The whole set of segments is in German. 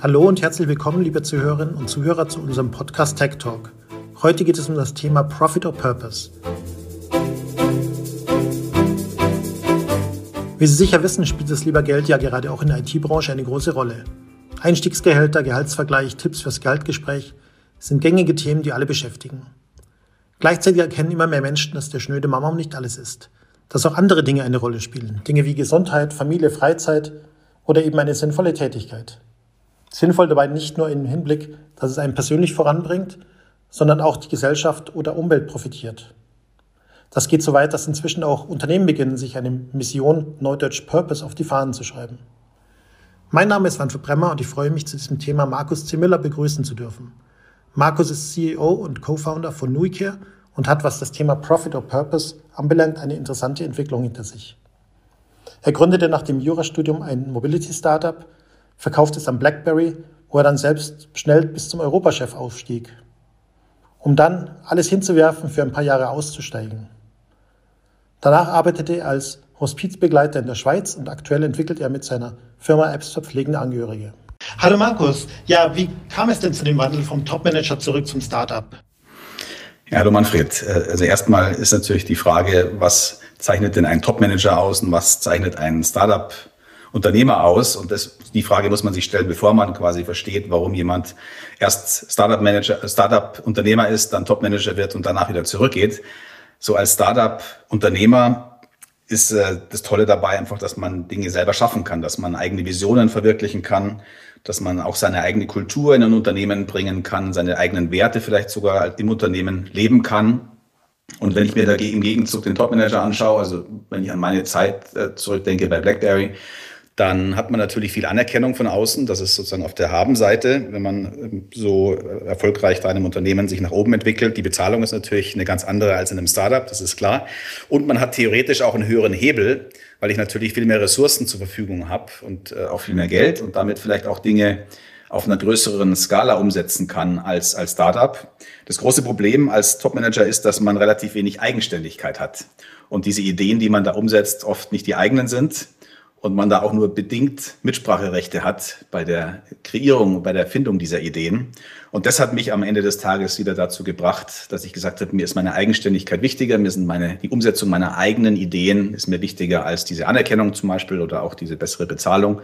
Hallo und herzlich willkommen, liebe Zuhörerinnen und Zuhörer, zu unserem Podcast Tech Talk. Heute geht es um das Thema Profit or Purpose. Wie Sie sicher wissen, spielt das lieber Geld ja gerade auch in der IT-Branche eine große Rolle. Einstiegsgehälter, Gehaltsvergleich, Tipps fürs Gehaltgespräch sind gängige Themen, die alle beschäftigen. Gleichzeitig erkennen immer mehr Menschen, dass der schnöde Mama nicht alles ist. Dass auch andere Dinge eine Rolle spielen. Dinge wie Gesundheit, Familie, Freizeit oder eben eine sinnvolle Tätigkeit. Sinnvoll dabei nicht nur im Hinblick, dass es einen persönlich voranbringt, sondern auch die Gesellschaft oder Umwelt profitiert. Das geht so weit, dass inzwischen auch Unternehmen beginnen, sich eine Mission, neudeutsch Purpose, auf die Fahnen zu schreiben. Mein Name ist Manfred Bremmer und ich freue mich, zu diesem Thema Markus Zimmiller begrüßen zu dürfen. Markus ist CEO und Co-Founder von Nuicare und hat, was das Thema Profit or Purpose anbelangt, eine interessante Entwicklung hinter sich. Er gründete nach dem Jurastudium ein Mobility-Startup, verkauft es am BlackBerry, wo er dann selbst schnell bis zum Europachef aufstieg, um dann alles hinzuwerfen, für ein paar Jahre auszusteigen. Danach arbeitete er als Hospizbegleiter in der Schweiz und aktuell entwickelt er mit seiner Firma Apps für pflegende Angehörige. Hallo Markus, ja, wie kam es denn zu dem Wandel vom Topmanager zurück zum Startup? Ja, hallo Manfred. Also erstmal ist natürlich die Frage, was zeichnet denn ein Topmanager aus und was zeichnet ein Startup Unternehmer aus? Und das, die Frage muss man sich stellen, bevor man quasi versteht, warum jemand erst Startup Manager, Startup Unternehmer ist, dann Topmanager wird und danach wieder zurückgeht. So als Startup Unternehmer ist äh, das Tolle dabei einfach, dass man Dinge selber schaffen kann, dass man eigene Visionen verwirklichen kann, dass man auch seine eigene Kultur in ein Unternehmen bringen kann, seine eigenen Werte vielleicht sogar im Unternehmen leben kann und wenn ich mir dagegen im Gegenzug den Topmanager anschaue, also wenn ich an meine Zeit äh, zurückdenke bei BlackBerry, dann hat man natürlich viel Anerkennung von außen. Das ist sozusagen auf der Habenseite, wenn man ähm, so erfolgreich in einem Unternehmen sich nach oben entwickelt. Die Bezahlung ist natürlich eine ganz andere als in einem Startup, das ist klar. Und man hat theoretisch auch einen höheren Hebel, weil ich natürlich viel mehr Ressourcen zur Verfügung habe und äh, auch viel mehr Geld und damit vielleicht auch Dinge auf einer größeren Skala umsetzen kann als, als Startup. Das große Problem als Topmanager ist, dass man relativ wenig Eigenständigkeit hat und diese Ideen, die man da umsetzt, oft nicht die eigenen sind und man da auch nur bedingt Mitspracherechte hat bei der Kreierung, bei der Erfindung dieser Ideen. Und das hat mich am Ende des Tages wieder dazu gebracht, dass ich gesagt habe, mir ist meine Eigenständigkeit wichtiger, mir sind meine, die Umsetzung meiner eigenen Ideen ist mir wichtiger als diese Anerkennung zum Beispiel oder auch diese bessere Bezahlung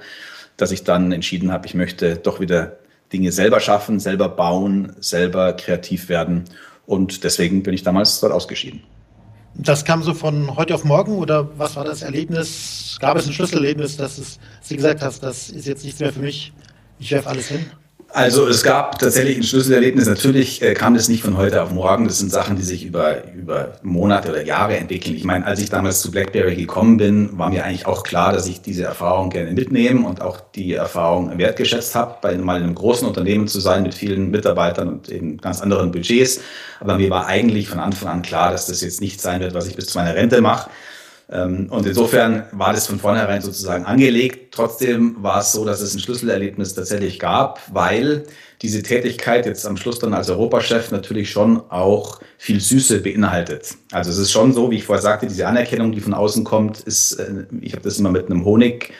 dass ich dann entschieden habe, ich möchte doch wieder Dinge selber schaffen, selber bauen, selber kreativ werden. Und deswegen bin ich damals dort ausgeschieden. Das kam so von heute auf morgen oder was war das Erlebnis? Gab es ein Schlüsselerlebnis, dass es, Sie gesagt hast, das ist jetzt nichts mehr für mich, ich werfe alles hin? Also es gab tatsächlich ein Schlüsselerlebnis. Natürlich äh, kam das nicht von heute auf morgen. Das sind Sachen, die sich über, über Monate oder Jahre entwickeln. Ich meine, als ich damals zu BlackBerry gekommen bin, war mir eigentlich auch klar, dass ich diese Erfahrung gerne mitnehmen und auch die Erfahrung wertgeschätzt habe, bei mal in einem großen Unternehmen zu sein mit vielen Mitarbeitern und eben ganz anderen Budgets. Aber mir war eigentlich von Anfang an klar, dass das jetzt nicht sein wird, was ich bis zu meiner Rente mache. Ähm, und insofern war das von vornherein sozusagen angelegt. Trotzdem war es so, dass es ein Schlüsselerlebnis tatsächlich gab, weil diese Tätigkeit jetzt am Schluss dann als Europachef natürlich schon auch viel Süße beinhaltet. Also es ist schon so, wie ich vorher sagte, diese Anerkennung, die von außen kommt, ist, äh, ich habe das immer mit einem Honig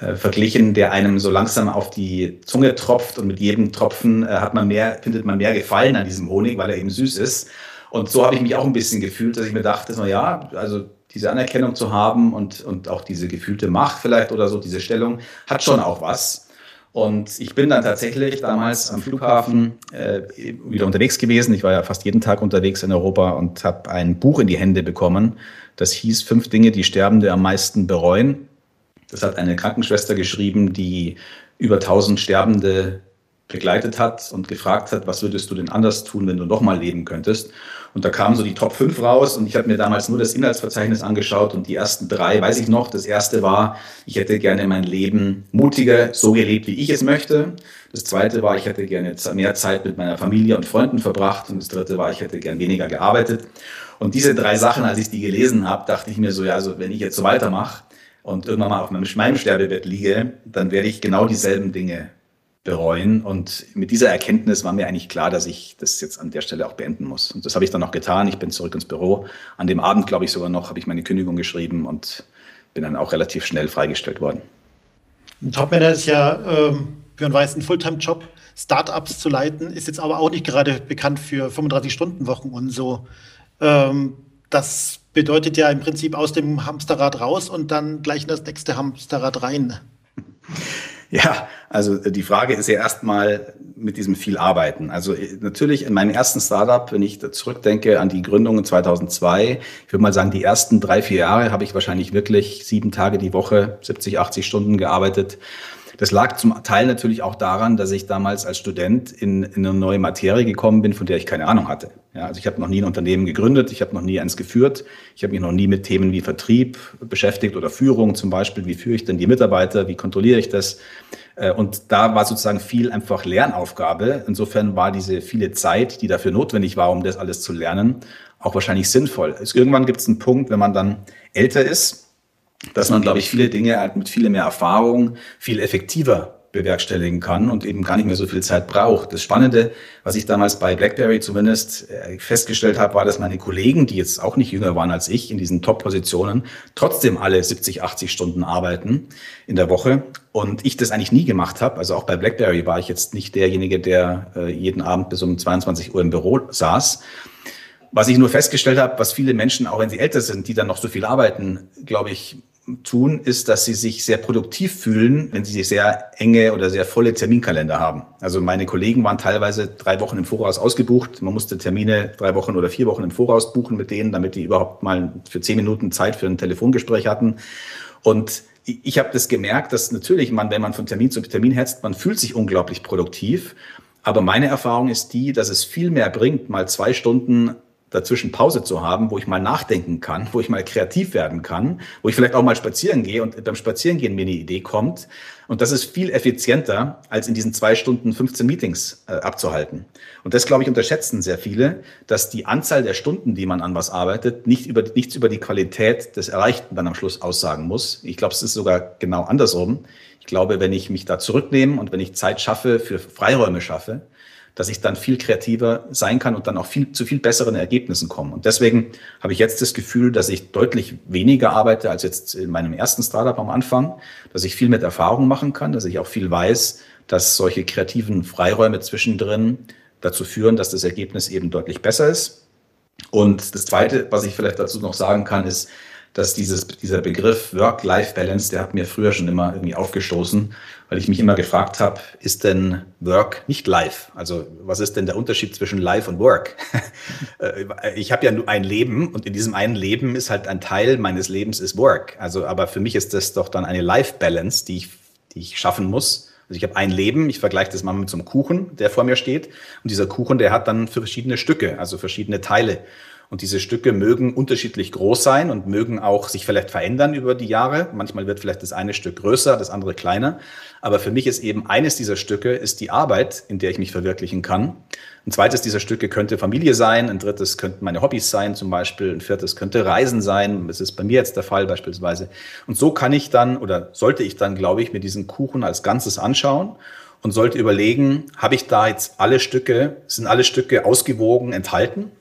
äh, verglichen, der einem so langsam auf die Zunge tropft und mit jedem Tropfen äh, hat man mehr, findet man mehr Gefallen an diesem Honig, weil er eben süß ist. Und so habe ich mich auch ein bisschen gefühlt, dass ich mir dachte, so, ja, also diese Anerkennung zu haben und, und auch diese gefühlte Macht vielleicht oder so, diese Stellung, hat schon auch was. Und ich bin dann tatsächlich damals am Flughafen äh, wieder unterwegs gewesen. Ich war ja fast jeden Tag unterwegs in Europa und habe ein Buch in die Hände bekommen. Das hieß Fünf Dinge, die Sterbende am meisten bereuen. Das hat eine Krankenschwester geschrieben, die über 1000 Sterbende begleitet hat und gefragt hat, was würdest du denn anders tun, wenn du nochmal leben könntest? Und da kamen so die Top 5 raus und ich habe mir damals nur das Inhaltsverzeichnis angeschaut und die ersten drei weiß ich noch. Das erste war, ich hätte gerne mein Leben mutiger so gelebt, wie ich es möchte. Das zweite war, ich hätte gerne mehr Zeit mit meiner Familie und Freunden verbracht. Und das dritte war, ich hätte gern weniger gearbeitet. Und diese drei Sachen, als ich die gelesen habe, dachte ich mir so, ja, also wenn ich jetzt so weitermache und irgendwann mal auf meinem Sterbebett liege, dann werde ich genau dieselben Dinge bereuen. Und mit dieser Erkenntnis war mir eigentlich klar, dass ich das jetzt an der Stelle auch beenden muss. Und das habe ich dann auch getan. Ich bin zurück ins Büro. An dem Abend, glaube ich, sogar noch, habe ich meine Kündigung geschrieben und bin dann auch relativ schnell freigestellt worden. Ein Topmanager ist ja ähm, Björn Weiß, ein Fulltime-Job, Startups zu leiten, ist jetzt aber auch nicht gerade bekannt für 35-Stunden-Wochen und so. Ähm, das bedeutet ja im Prinzip aus dem Hamsterrad raus und dann gleich in das nächste Hamsterrad rein. Ja, also äh, die Frage ist ja erstmal mit diesem viel Arbeiten. Also äh, natürlich in meinem ersten Startup, wenn ich zurückdenke an die Gründung in 2002, ich würde mal sagen, die ersten drei, vier Jahre habe ich wahrscheinlich wirklich sieben Tage die Woche, 70, 80 Stunden gearbeitet. Das lag zum Teil natürlich auch daran, dass ich damals als Student in, in eine neue Materie gekommen bin, von der ich keine Ahnung hatte. Ja, also ich habe noch nie ein Unternehmen gegründet, ich habe noch nie eins geführt, ich habe mich noch nie mit Themen wie Vertrieb beschäftigt oder Führung zum Beispiel. Wie führe ich denn die Mitarbeiter? Wie kontrolliere ich das? Äh, und da war sozusagen viel einfach Lernaufgabe. Insofern war diese viele Zeit, die dafür notwendig war, um das alles zu lernen, auch wahrscheinlich sinnvoll. Irgendwann gibt es einen Punkt, wenn man dann älter ist, dass man, glaube ich, viele Dinge halt mit viel mehr Erfahrung viel effektiver bewerkstelligen kann und eben gar nicht mehr so viel Zeit braucht. Das Spannende, was ich damals bei BlackBerry zumindest äh, festgestellt habe, war, dass meine Kollegen, die jetzt auch nicht jünger waren als ich in diesen Top-Positionen, trotzdem alle 70, 80 Stunden arbeiten in der Woche und ich das eigentlich nie gemacht habe. Also auch bei BlackBerry war ich jetzt nicht derjenige, der äh, jeden Abend bis um 22 Uhr im Büro saß. Was ich nur festgestellt habe, was viele Menschen, auch wenn sie älter sind, die dann noch so viel arbeiten, glaube ich, tun, ist, dass sie sich sehr produktiv fühlen, wenn sie sehr enge oder sehr volle Terminkalender haben. Also meine Kollegen waren teilweise drei Wochen im Voraus ausgebucht. Man musste Termine drei Wochen oder vier Wochen im Voraus buchen mit denen, damit die überhaupt mal für zehn Minuten Zeit für ein Telefongespräch hatten. Und ich habe das gemerkt, dass natürlich man, wenn man von Termin zu Termin hetzt, man fühlt sich unglaublich produktiv. Aber meine Erfahrung ist die, dass es viel mehr bringt, mal zwei Stunden dazwischen Pause zu haben, wo ich mal nachdenken kann, wo ich mal kreativ werden kann, wo ich vielleicht auch mal spazieren gehe und beim Spazierengehen mir eine Idee kommt. Und das ist viel effizienter, als in diesen zwei Stunden 15 Meetings äh, abzuhalten. Und das, glaube ich, unterschätzen sehr viele, dass die Anzahl der Stunden, die man an was arbeitet, nicht über, nichts über die Qualität des Erreichten dann am Schluss aussagen muss. Ich glaube, es ist sogar genau andersrum. Ich glaube, wenn ich mich da zurücknehme und wenn ich Zeit schaffe, für Freiräume schaffe, dass ich dann viel kreativer sein kann und dann auch viel zu viel besseren Ergebnissen komme. Und deswegen habe ich jetzt das Gefühl, dass ich deutlich weniger arbeite als jetzt in meinem ersten Startup am Anfang, dass ich viel mit Erfahrung machen kann, dass ich auch viel weiß, dass solche kreativen Freiräume zwischendrin dazu führen, dass das Ergebnis eben deutlich besser ist. Und das Zweite, was ich vielleicht dazu noch sagen kann, ist, dass dieses, dieser Begriff Work-Life-Balance, der hat mir früher schon immer irgendwie aufgestoßen, weil ich mich immer gefragt habe, ist denn Work nicht Life? Also was ist denn der Unterschied zwischen Life und Work? Äh, ich habe ja nur ein Leben und in diesem einen Leben ist halt ein Teil meines Lebens ist Work. Also aber für mich ist das doch dann eine Life-Balance, die ich, die ich schaffen muss. Also ich habe ein Leben, ich vergleiche das mal mit so einem Kuchen, der vor mir steht. Und dieser Kuchen, der hat dann verschiedene Stücke, also verschiedene Teile. Und diese Stücke mögen unterschiedlich groß sein und mögen auch sich vielleicht verändern über die Jahre. Manchmal wird vielleicht das eine Stück größer, das andere kleiner. Aber für mich ist eben eines dieser Stücke ist die Arbeit, in der ich mich verwirklichen kann. Ein zweites dieser Stücke könnte Familie sein. Ein drittes könnten meine Hobbys sein, zum Beispiel. Ein viertes könnte Reisen sein. Das ist bei mir jetzt der Fall beispielsweise. Und so kann ich dann oder sollte ich dann, glaube ich, mir diesen Kuchen als Ganzes anschauen und sollte überlegen, habe ich da jetzt alle Stücke, sind alle Stücke ausgewogen enthalten?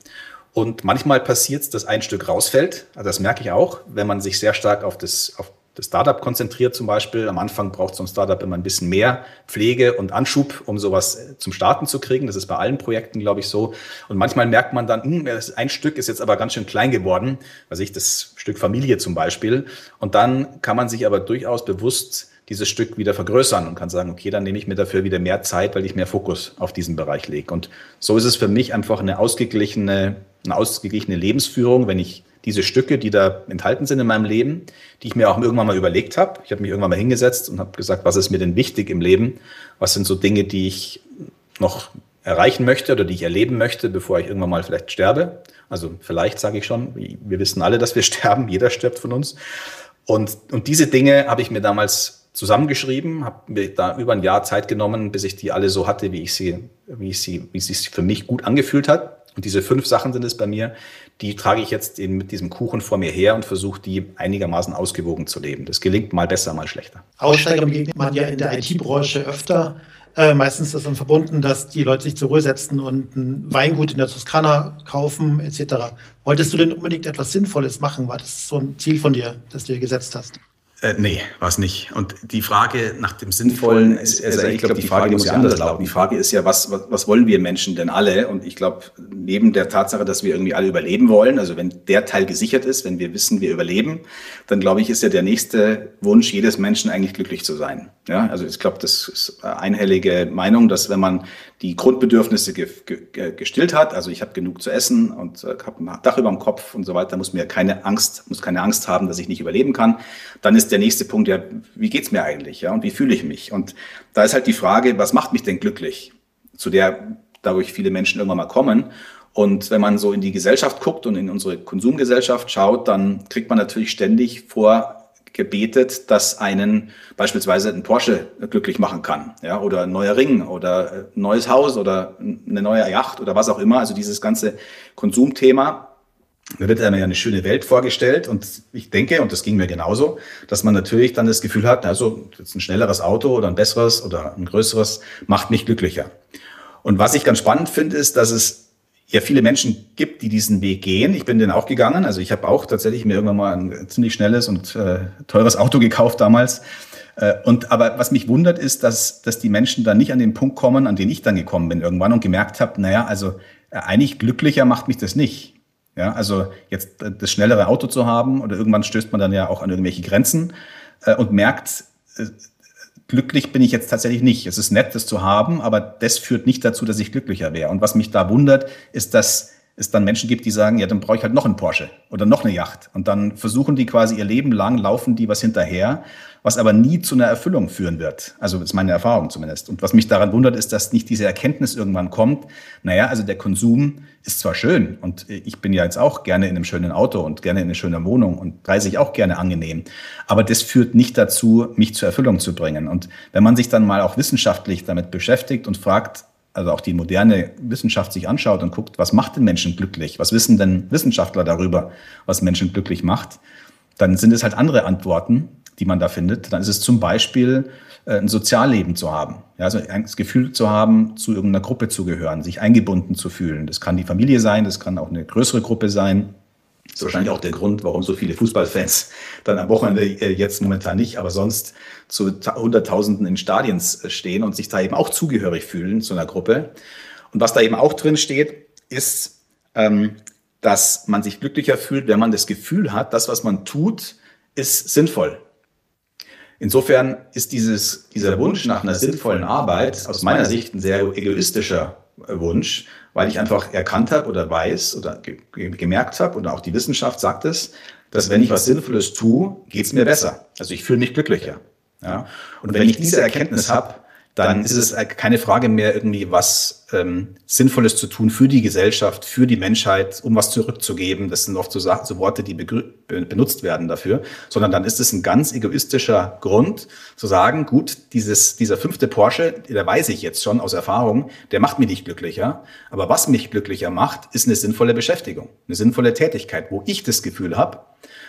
Und manchmal passiert es, dass ein Stück rausfällt. Also das merke ich auch, wenn man sich sehr stark auf das, auf das Startup konzentriert zum Beispiel. Am Anfang braucht so ein Startup immer ein bisschen mehr Pflege und Anschub, um sowas äh, zum Starten zu kriegen. Das ist bei allen Projekten, glaube ich, so. Und manchmal merkt man dann, hm, ein Stück ist jetzt aber ganz schön klein geworden. Also ich das Stück Familie zum Beispiel. Und dann kann man sich aber durchaus bewusst dieses Stück wieder vergrößern und kann sagen, okay, dann nehme ich mir dafür wieder mehr Zeit, weil ich mehr Fokus auf diesen Bereich lege. Und so ist es für mich einfach eine ausgeglichene eine ausgeglichene Lebensführung, wenn ich diese Stücke, die da enthalten sind in meinem Leben, die ich mir auch irgendwann mal überlegt habe. Ich habe mich irgendwann mal hingesetzt und habe gesagt, was ist mir denn wichtig im Leben? Was sind so Dinge, die ich noch erreichen möchte oder die ich erleben möchte, bevor ich irgendwann mal vielleicht sterbe? Also vielleicht sage ich schon, wir wissen alle, dass wir sterben, jeder stirbt von uns. Und, und diese Dinge habe ich mir damals zusammengeschrieben, habe mir da über ein Jahr Zeit genommen, bis ich die alle so hatte, wie ich sie, wie ich sie, wie es sich für mich gut angefühlt hat. Und diese fünf Sachen sind es bei mir, die trage ich jetzt in, mit diesem Kuchen vor mir her und versuche, die einigermaßen ausgewogen zu leben. Das gelingt mal besser, mal schlechter. Aussteiger begegnet man ja in der IT-Branche öfter. Äh, meistens ist das dann verbunden, dass die Leute sich zur Ruhe setzen und ein Weingut in der Toskana kaufen etc. Wolltest du denn unbedingt etwas Sinnvolles machen? War das so ein Ziel von dir, das du dir gesetzt hast? Äh, nee, war es nicht. Und die Frage nach dem Sinnvollen ist, also ich glaube, die Frage muss ja anders lauten. Die Frage ist ja, was, was, was wollen wir Menschen denn alle? Und ich glaube, neben der Tatsache, dass wir irgendwie alle überleben wollen, also wenn der Teil gesichert ist, wenn wir wissen, wir überleben, dann glaube ich, ist ja der nächste Wunsch jedes Menschen eigentlich glücklich zu sein. Ja, also ich glaube, das ist einhellige Meinung, dass wenn man die Grundbedürfnisse ge ge gestillt hat, also ich habe genug zu essen und äh, habe ein Dach über dem Kopf und so weiter, muss mir keine Angst, muss keine Angst haben, dass ich nicht überleben kann, dann ist der nächste Punkt ja, wie geht's mir eigentlich, ja, und wie fühle ich mich? Und da ist halt die Frage, was macht mich denn glücklich? Zu der dadurch viele Menschen irgendwann mal kommen. Und wenn man so in die Gesellschaft guckt und in unsere Konsumgesellschaft schaut, dann kriegt man natürlich ständig vor gebetet, dass einen beispielsweise ein Porsche glücklich machen kann, ja, oder ein neuer Ring oder ein neues Haus oder eine neue Yacht oder was auch immer. Also dieses ganze Konsumthema, da wird einem ja eine schöne Welt vorgestellt und ich denke, und das ging mir genauso, dass man natürlich dann das Gefühl hat, also jetzt ein schnelleres Auto oder ein besseres oder ein größeres macht mich glücklicher. Und was ich ganz spannend finde, ist, dass es ja viele Menschen gibt, die diesen Weg gehen. Ich bin den auch gegangen. Also ich habe auch tatsächlich mir irgendwann mal ein ziemlich schnelles und äh, teures Auto gekauft damals. Äh, und aber was mich wundert ist, dass, dass die Menschen dann nicht an den Punkt kommen, an den ich dann gekommen bin irgendwann und gemerkt habe, naja, also äh, eigentlich glücklicher macht mich das nicht. Ja, also jetzt äh, das schnellere Auto zu haben oder irgendwann stößt man dann ja auch an irgendwelche Grenzen äh, und merkt, äh, glücklich bin ich jetzt tatsächlich nicht. Es ist nett, das zu haben, aber das führt nicht dazu, dass ich glücklicher wäre. Und was mich da wundert, ist, dass es dann Menschen gibt, die sagen, ja, dann brauche ich halt noch einen Porsche oder noch eine Yacht. Und dann versuchen die quasi ihr Leben lang, laufen die was hinterher, was aber nie zu einer Erfüllung führen wird. Also ist meine Erfahrung zumindest. Und was mich daran wundert, ist, dass nicht diese Erkenntnis irgendwann kommt, naja, also der Konsum ist zwar schön und ich bin ja jetzt auch gerne in einem schönen Auto und gerne in einer schönen Wohnung und reise ich auch gerne angenehm, aber das führt nicht dazu, mich zur Erfüllung zu bringen. Und wenn man sich dann mal auch wissenschaftlich damit beschäftigt und fragt, also auch die moderne Wissenschaft sich anschaut und guckt, was macht den Menschen glücklich? Was wissen denn Wissenschaftler darüber, was Menschen glücklich macht? Dann sind es halt andere Antworten, die man da findet. Dann ist es zum Beispiel äh, ein Sozialleben zu haben. Ja, also das Gefühl zu haben, zu irgendeiner Gruppe zu gehören, sich eingebunden zu fühlen. Das kann die Familie sein, das kann auch eine größere Gruppe sein. Das ist wahrscheinlich auch der Grund, warum so viele Fußballfans dann am Wochenende äh, jetzt momentan nicht, aber sonst zu Hunderttausenden in Stadien äh, stehen und sich da eben auch zugehörig fühlen zu einer Gruppe. Und was da eben auch drin steht, ist, ähm, dass man sich glücklicher fühlt, wenn man das Gefühl hat, das, was man tut, ist sinnvoll. Insofern ist dieses, dieser Wunsch nach einer sinnvollen Arbeit aus meiner Sicht ein sehr egoistischer äh, Wunsch, weil ich einfach erkannt habe oder weiß oder ge gemerkt habe, und auch die Wissenschaft sagt es, dass wenn ich was Sinnvolles tue, geht es mir besser. Also ich fühle mich glücklicher. Ja? Und wenn ich diese Erkenntnis habe, dann ist es keine Frage mehr, irgendwie was ähm, Sinnvolles zu tun für die Gesellschaft, für die Menschheit, um was zurückzugeben. Das sind oft so, so Worte, die benutzt werden dafür, sondern dann ist es ein ganz egoistischer Grund zu sagen, gut, dieses, dieser fünfte Porsche, der weiß ich jetzt schon aus Erfahrung, der macht mich nicht glücklicher. Aber was mich glücklicher macht, ist eine sinnvolle Beschäftigung, eine sinnvolle Tätigkeit, wo ich das Gefühl habe,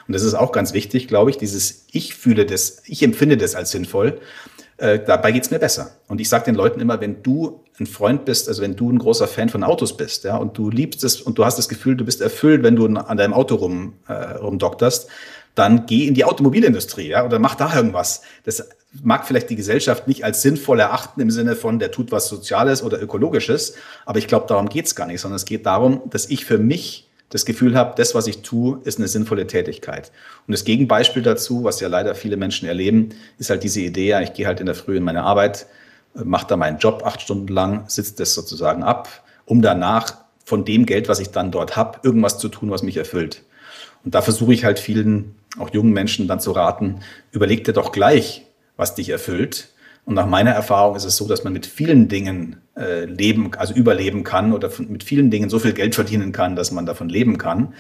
und das ist auch ganz wichtig, glaube ich, dieses Ich fühle das, ich empfinde das als sinnvoll äh, dabei geht's mir besser. Und ich sage den Leuten immer, wenn du ein Freund bist, also wenn du ein großer Fan von Autos bist, ja, und du liebst es und du hast das Gefühl, du bist erfüllt, wenn du an deinem Auto rum, äh, rumdokterst, dann geh in die Automobilindustrie, ja, oder mach da irgendwas. Das mag vielleicht die Gesellschaft nicht als sinnvoll erachten im Sinne von, der tut was Soziales oder Ökologisches, aber ich glaube, darum geht's gar nicht, sondern es geht darum, dass ich für mich das Gefühl habe, das, was ich tue, ist eine sinnvolle Tätigkeit. Und das Gegenbeispiel dazu, was ja leider viele Menschen erleben, ist halt diese Idee, ja, ich gehe halt in der Früh in meine Arbeit, mache da meinen Job acht Stunden lang, sitze das sozusagen ab, um danach von dem Geld, was ich dann dort habe, irgendwas zu tun, was mich erfüllt. Und da versuche ich halt vielen, auch jungen Menschen dann zu raten, überleg dir doch gleich, was dich erfüllt und nach meiner Erfahrung ist es so, dass man mit vielen Dingen äh, leben, also überleben kann oder mit vielen Dingen so viel Geld verdienen kann, dass man davon leben kann,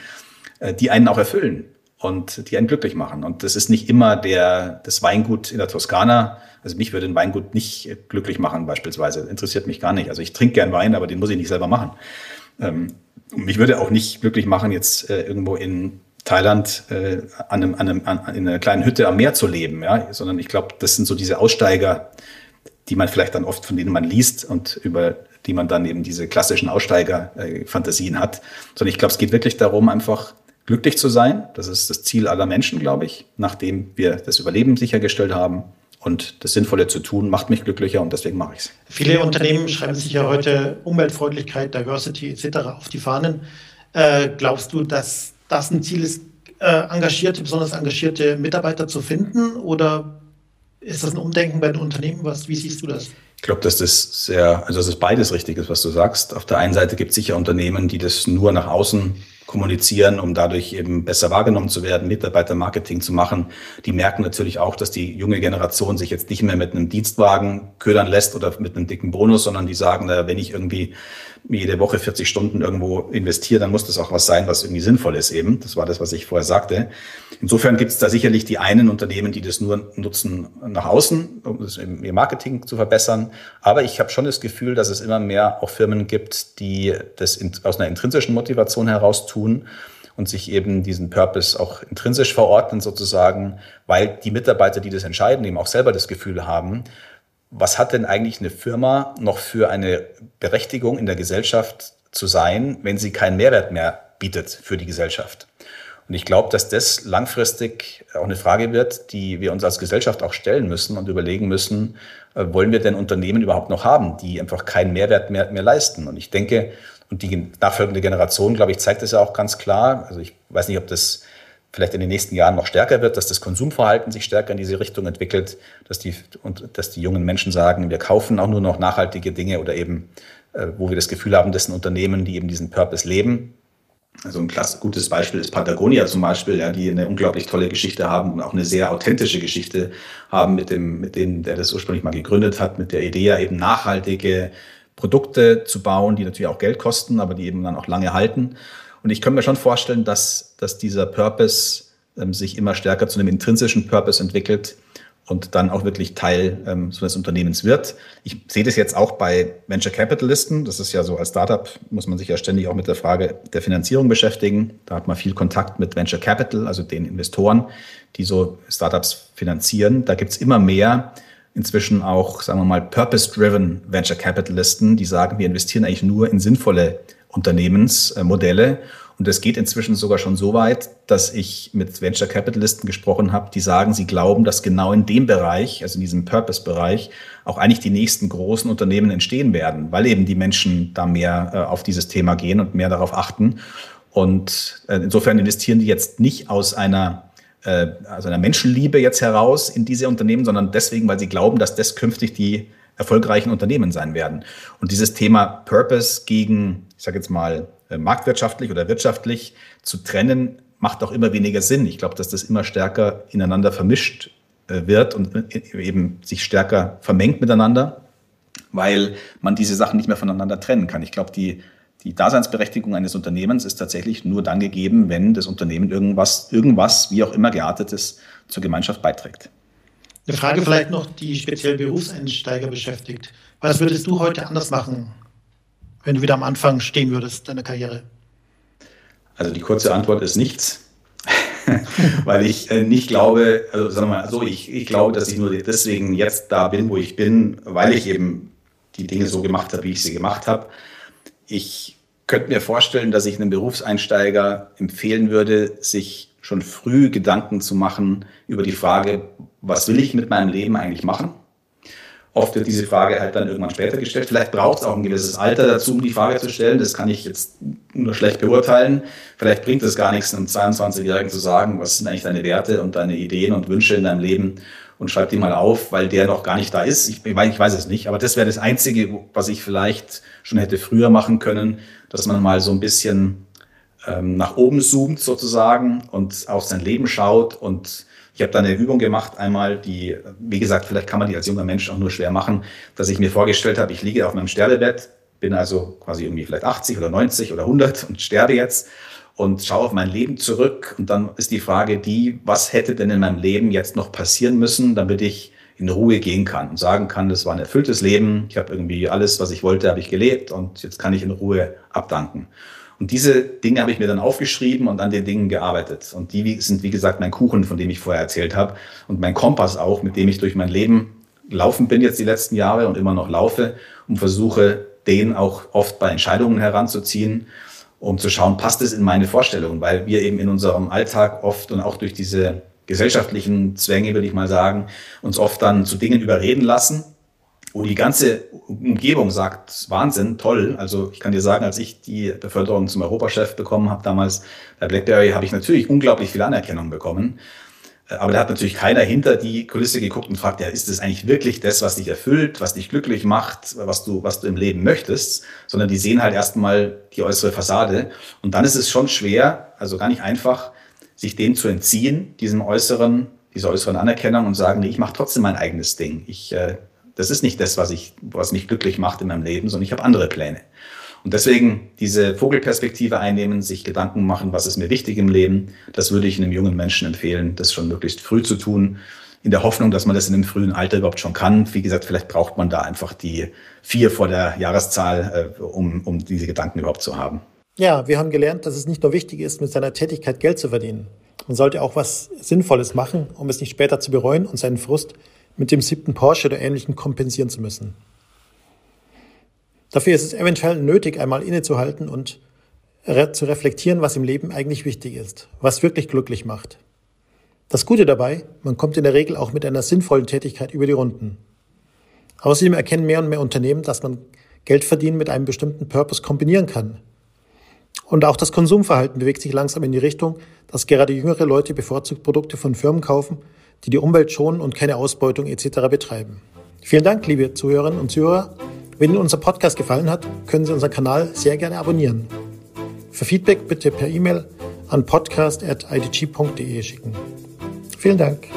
äh, die einen auch erfüllen und die einen glücklich machen. Und das ist nicht immer der, das Weingut in der Toskana. Also mich würde ein Weingut nicht glücklich machen beispielsweise. Interessiert mich gar nicht. Also ich trinke gern Wein, aber den muss ich nicht selber machen. Ähm, mich würde auch nicht glücklich machen, jetzt äh, irgendwo in Thailand äh, an einem, an einem, an, in einer kleinen Hütte am Meer zu leben, ja, sondern ich glaube, das sind so diese Aussteiger, die man vielleicht dann oft, von denen man liest und über die man dann eben diese klassischen Aussteiger-Fantasien hat, sondern ich glaube, es geht wirklich darum, einfach glücklich zu sein. Das ist das Ziel aller Menschen, glaube ich, nachdem wir das Überleben sichergestellt haben. Und das Sinnvolle zu tun, macht mich glücklicher und deswegen mache ich es. Viele Unternehmen schreiben sich ja heute Umweltfreundlichkeit, Diversity etc. auf die Fahnen. Äh, glaubst du, dass das ein Ziel ist, äh, engagierte, besonders engagierte Mitarbeiter zu finden? Oder ist das ein Umdenken bei den Unternehmen? Was, wie siehst du das? Ich glaube, dass das sehr, also dass es beides richtig ist, was du sagst. Auf der einen Seite gibt es sicher Unternehmen, die das nur nach außen kommunizieren, um dadurch eben besser wahrgenommen zu werden, Mitarbeitermarketing zu machen. Die merken natürlich auch, dass die junge Generation sich jetzt nicht mehr mit einem Dienstwagen ködern lässt oder mit einem dicken Bonus, sondern die sagen, na, wenn ich irgendwie jede Woche 40 Stunden irgendwo investiere, dann muss das auch was sein, was irgendwie sinnvoll ist eben. Das war das, was ich vorher sagte. Insofern gibt es da sicherlich die einen Unternehmen, die das nur nutzen nach außen, um das ihr Marketing zu verbessern. Aber ich habe schon das Gefühl, dass es immer mehr auch Firmen gibt, die das aus einer intrinsischen Motivation heraus tun und sich eben diesen Purpose auch intrinsisch verordnen sozusagen, weil die Mitarbeiter, die das entscheiden, eben auch selber das Gefühl haben, was hat denn eigentlich eine Firma noch für eine Berechtigung in der Gesellschaft zu sein, wenn sie keinen Mehrwert mehr bietet für die Gesellschaft? Und ich glaube, dass das langfristig auch eine Frage wird, die wir uns als Gesellschaft auch stellen müssen und überlegen müssen, äh, wollen wir denn Unternehmen überhaupt noch haben, die einfach keinen Mehrwert mehr, mehr leisten? Und ich denke, und die nachfolgende Generation, glaube ich, zeigt das ja auch ganz klar. Also ich weiß nicht, ob das vielleicht in den nächsten Jahren noch stärker wird, dass das Konsumverhalten sich stärker in diese Richtung entwickelt, dass die, und dass die jungen Menschen sagen, wir kaufen auch nur noch nachhaltige Dinge oder eben, äh, wo wir das Gefühl haben, das sind Unternehmen, die eben diesen Purpose leben. Also ein klasse, gutes Beispiel ist Patagonia zum Beispiel, ja, die eine unglaublich tolle Geschichte haben und auch eine sehr authentische Geschichte haben mit dem, mit dem, der das ursprünglich mal gegründet hat, mit der Idee eben nachhaltige Produkte zu bauen, die natürlich auch Geld kosten, aber die eben dann auch lange halten. Und ich kann mir schon vorstellen, dass, dass dieser Purpose ähm, sich immer stärker zu einem intrinsischen Purpose entwickelt und dann auch wirklich Teil ähm, so eines Unternehmens wird. Ich sehe das jetzt auch bei Venture Capitalisten. Das ist ja so, als Startup muss man sich ja ständig auch mit der Frage der Finanzierung beschäftigen. Da hat man viel Kontakt mit Venture Capital, also den Investoren, die so Startups finanzieren. Da gibt's immer mehr inzwischen auch, sagen wir mal, purpose-driven Venture Capitalisten, die sagen, wir investieren eigentlich nur in sinnvolle Unternehmensmodelle. Und es geht inzwischen sogar schon so weit, dass ich mit Venture Capitalisten gesprochen habe, die sagen, sie glauben, dass genau in dem Bereich, also in diesem Purpose-Bereich, auch eigentlich die nächsten großen Unternehmen entstehen werden, weil eben die Menschen da mehr äh, auf dieses Thema gehen und mehr darauf achten. Und äh, insofern investieren die jetzt nicht aus einer äh, also einer Menschenliebe jetzt heraus in diese Unternehmen, sondern deswegen, weil sie glauben, dass das künftig die erfolgreichen Unternehmen sein werden. Und dieses Thema Purpose gegen, ich sage jetzt mal, äh, marktwirtschaftlich oder wirtschaftlich zu trennen, macht auch immer weniger Sinn. Ich glaube, dass das immer stärker ineinander vermischt äh, wird und äh, eben sich stärker vermengt miteinander, weil man diese Sachen nicht mehr voneinander trennen kann. Ich glaube, die, die Daseinsberechtigung eines Unternehmens ist tatsächlich nur dann gegeben, wenn das Unternehmen irgendwas, irgendwas, wie auch immer geartetes, zur Gemeinschaft beiträgt. Eine Frage vielleicht noch, die speziell Berufseinsteiger beschäftigt. Was würdest du heute anders machen, wenn du wieder am Anfang stehen würdest deiner Karriere? Also die kurze Antwort ist nichts. weil ich äh, nicht glaube, also sagen wir mal so, ich, ich glaube, dass ich nur deswegen jetzt da bin, wo ich bin, weil ich eben die Dinge so gemacht habe, wie ich sie gemacht habe. Ich könnte mir vorstellen, dass ich einem Berufseinsteiger empfehlen würde, sich schon früh Gedanken zu machen über die Frage, was will ich mit meinem Leben eigentlich machen? Oft wird diese Frage halt dann irgendwann später gestellt. Vielleicht braucht es auch ein gewisses Alter dazu, um die Frage zu stellen. Das kann ich jetzt nur schlecht beurteilen. Vielleicht bringt es gar nichts, einem 22-Jährigen zu sagen, was sind eigentlich deine Werte und deine Ideen und Wünsche in deinem Leben und schreib die mal auf, weil der noch gar nicht da ist. Ich, ich weiß es nicht, aber das wäre das Einzige, was ich vielleicht schon hätte früher machen können, dass man mal so ein bisschen ähm, nach oben zoomt sozusagen und auf sein Leben schaut und ich habe da eine Übung gemacht, einmal, die, wie gesagt, vielleicht kann man die als junger Mensch auch nur schwer machen, dass ich mir vorgestellt habe, ich liege auf meinem Sterbebett, bin also quasi irgendwie vielleicht 80 oder 90 oder 100 und sterbe jetzt und schaue auf mein Leben zurück. Und dann ist die Frage die, was hätte denn in meinem Leben jetzt noch passieren müssen, damit ich in Ruhe gehen kann und sagen kann, das war ein erfülltes Leben, ich habe irgendwie alles, was ich wollte, habe ich gelebt und jetzt kann ich in Ruhe abdanken. Und diese Dinge habe ich mir dann aufgeschrieben und an den Dingen gearbeitet. Und die sind, wie gesagt, mein Kuchen, von dem ich vorher erzählt habe. Und mein Kompass auch, mit dem ich durch mein Leben laufen bin jetzt die letzten Jahre und immer noch laufe und versuche, den auch oft bei Entscheidungen heranzuziehen. um zu schauen, passt es in meine Vorstellungen, weil wir eben in unserem Alltag oft und auch durch diese gesellschaftlichen Zwänge, würde ich mal sagen, uns oft dann zu Dingen überreden lassen, wo die ganze Umgebung sagt, Wahnsinn, toll. Also ich kann dir sagen, als ich die Beförderung zum Europachef bekommen habe damals bei BlackBerry, habe ich natürlich unglaublich viel Anerkennung bekommen. Aber da hat natürlich keiner hinter die Kulisse geguckt und fragt, ja, ist das eigentlich wirklich das, was dich erfüllt, was dich glücklich macht, was du, was du im Leben möchtest, sondern die sehen halt erstmal die äußere Fassade. Und dann ist es schon schwer, also gar nicht einfach, sich dem zu entziehen, diesem äußeren, dieser äußeren Anerkennung und sagen, nee, ich mache trotzdem mein eigenes Ding. Ich, äh, das ist nicht das, was ich, was mich glücklich macht in meinem Leben, sondern ich habe andere Pläne. Und deswegen diese Vogelperspektive einnehmen, sich Gedanken machen, was ist mir wichtig im Leben, das würde ich einem jungen Menschen empfehlen, das schon möglichst früh zu tun, in der Hoffnung, dass man das in einem frühen Alter überhaupt schon kann. Wie gesagt, vielleicht braucht man da einfach die vier vor der Jahreszahl, äh, um, um diese Gedanken überhaupt zu haben. Ja, wir haben gelernt, dass es nicht nur wichtig ist, mit seiner Tätigkeit Geld zu verdienen. Man sollte auch was Sinnvolles machen, um es nicht später zu bereuen und seinen Frust mit dem siebten Porsche oder Ähnlichem kompensieren zu müssen. Dafür ist es eventuell nötig, einmal innezuhalten und re zu reflektieren, was im Leben eigentlich wichtig ist, was wirklich glücklich macht. Das Gute dabei, man kommt in der Regel auch mit einer sinnvollen Tätigkeit über die Runden. Außerdem erkennen mehr und mehr Unternehmen, dass man Geld verdienen mit einem bestimmten Purpose kombinieren kann. Und auch das Konsumverhalten bewegt sich langsam in die Richtung, dass gerade jüngere Leute bevorzugt Produkte von Firmen kaufen, die die Umwelt schonen und keine Ausbeutung etc. betreiben. Vielen Dank, liebe Zuhörerinnen und Zuhörer. Wenn Ihnen unser Podcast gefallen hat, können Sie unseren Kanal sehr gerne abonnieren. Für Feedback bitte per E-Mail an podcast.idg.de schicken. Vielen Dank.